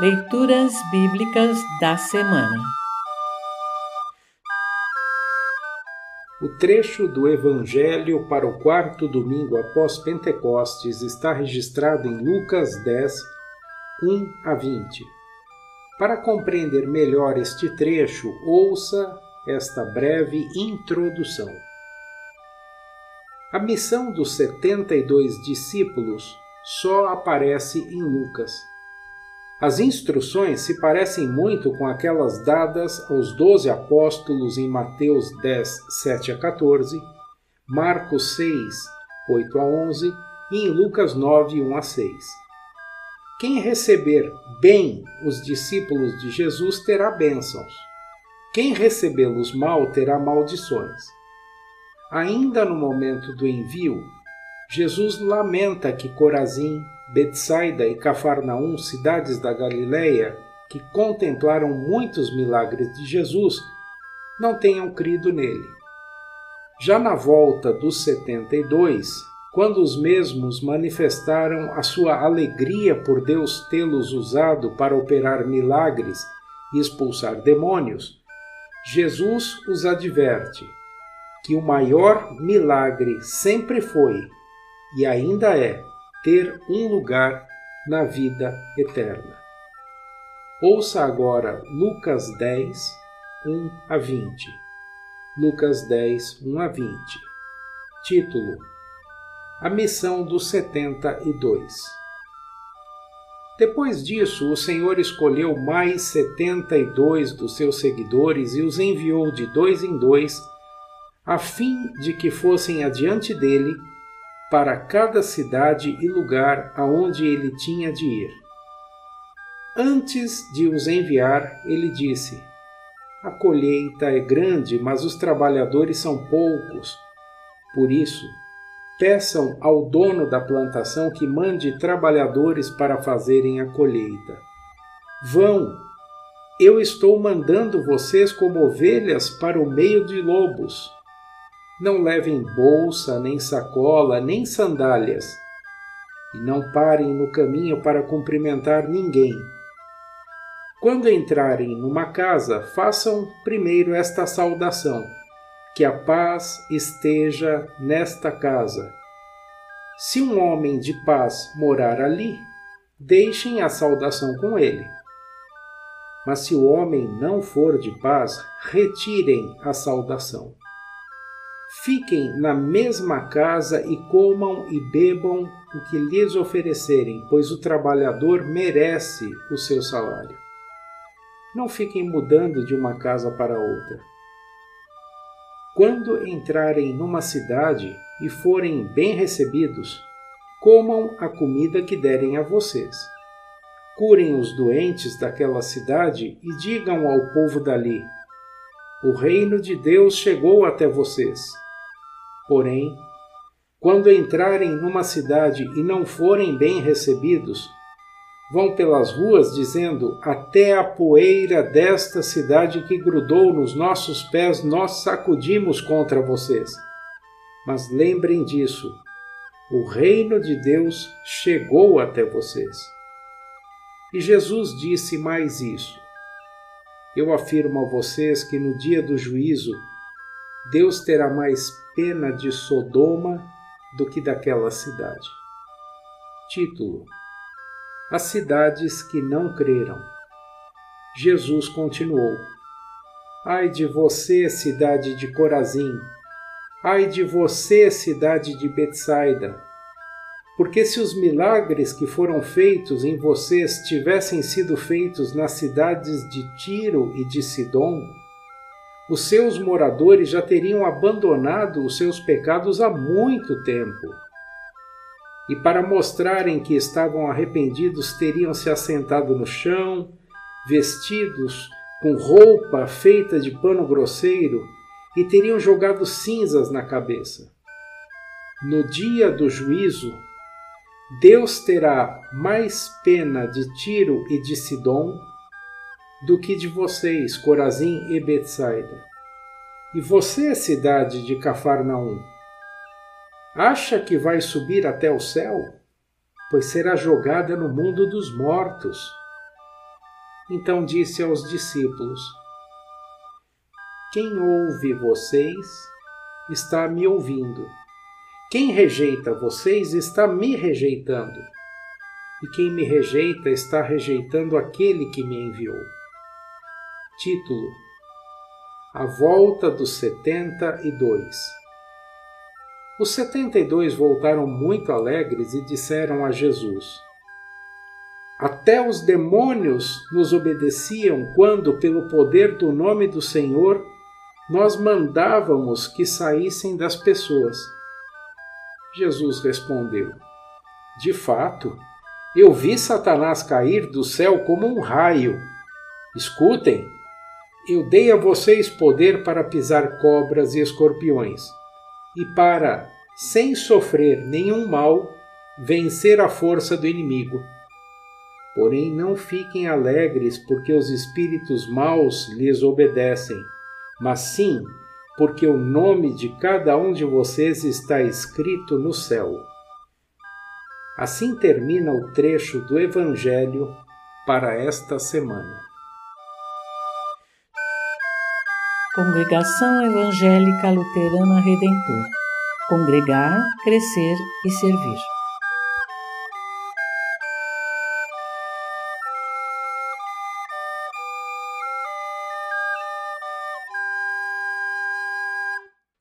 Leituras Bíblicas da Semana O trecho do Evangelho para o quarto domingo após Pentecostes está registrado em Lucas 10, 1 a 20. Para compreender melhor este trecho, ouça esta breve introdução. A missão dos 72 discípulos só aparece em Lucas. As instruções se parecem muito com aquelas dadas aos doze apóstolos em Mateus 10, 7 a 14, Marcos 6, 8 a 11 e em Lucas 9, 1 a 6. Quem receber bem os discípulos de Jesus terá bênçãos. Quem recebê-los mal terá maldições. Ainda no momento do envio, Jesus lamenta que Corazim, Betsaida e Cafarnaum, cidades da Galiléia, que contemplaram muitos milagres de Jesus, não tenham crido nele. Já na volta dos 72, quando os mesmos manifestaram a sua alegria por Deus tê-los usado para operar milagres e expulsar demônios, Jesus os adverte que o maior milagre sempre foi e ainda é ter um lugar na vida eterna. Ouça agora Lucas 10, 1 a 20. Lucas 10, 1 a 20. Título: A missão dos 72. Depois disso, o Senhor escolheu mais setenta e dois dos seus seguidores e os enviou de dois em dois, a fim de que fossem adiante dele para cada cidade e lugar aonde ele tinha de ir. Antes de os enviar, ele disse: A colheita é grande, mas os trabalhadores são poucos. Por isso, peçam ao dono da plantação que mande trabalhadores para fazerem a colheita. Vão, eu estou mandando vocês como ovelhas para o meio de lobos. Não levem bolsa, nem sacola, nem sandálias. E não parem no caminho para cumprimentar ninguém. Quando entrarem numa casa, façam primeiro esta saudação: Que a paz esteja nesta casa. Se um homem de paz morar ali, deixem a saudação com ele. Mas se o homem não for de paz, retirem a saudação. Fiquem na mesma casa e comam e bebam o que lhes oferecerem, pois o trabalhador merece o seu salário. Não fiquem mudando de uma casa para outra. Quando entrarem numa cidade e forem bem recebidos, comam a comida que derem a vocês. Curem os doentes daquela cidade e digam ao povo dali: o reino de Deus chegou até vocês. Porém, quando entrarem numa cidade e não forem bem recebidos, vão pelas ruas dizendo: Até a poeira desta cidade que grudou nos nossos pés nós sacudimos contra vocês. Mas lembrem disso: o reino de Deus chegou até vocês. E Jesus disse mais isso: eu afirmo a vocês que no dia do juízo, Deus terá mais pena de Sodoma do que daquela cidade. Título: As cidades que não creram. Jesus continuou: Ai de você, cidade de Corazim! Ai de você, cidade de Betsaida! Porque se os milagres que foram feitos em vocês tivessem sido feitos nas cidades de Tiro e de Sidom, os seus moradores já teriam abandonado os seus pecados há muito tempo. E para mostrarem que estavam arrependidos, teriam se assentado no chão, vestidos com roupa feita de pano grosseiro, e teriam jogado cinzas na cabeça. No dia do juízo, Deus terá mais pena de Tiro e de Sidom do que de vocês, Corazim e Betsaida. E você, cidade de Cafarnaum, acha que vai subir até o céu? Pois será jogada no mundo dos mortos. Então disse aos discípulos: Quem ouve vocês está me ouvindo. Quem rejeita vocês está me rejeitando. E quem me rejeita está rejeitando aquele que me enviou. Título: A Volta dos Setenta e Dois. Os setenta e dois voltaram muito alegres e disseram a Jesus: Até os demônios nos obedeciam quando, pelo poder do nome do Senhor, nós mandávamos que saíssem das pessoas. Jesus respondeu: De fato, eu vi Satanás cair do céu como um raio. Escutem, eu dei a vocês poder para pisar cobras e escorpiões, e para, sem sofrer nenhum mal, vencer a força do inimigo. Porém, não fiquem alegres porque os espíritos maus lhes obedecem mas sim porque o nome de cada um de vocês está escrito no céu. Assim termina o trecho do Evangelho para esta semana. Congregação Evangélica Luterana Redentor Congregar, Crescer e Servir.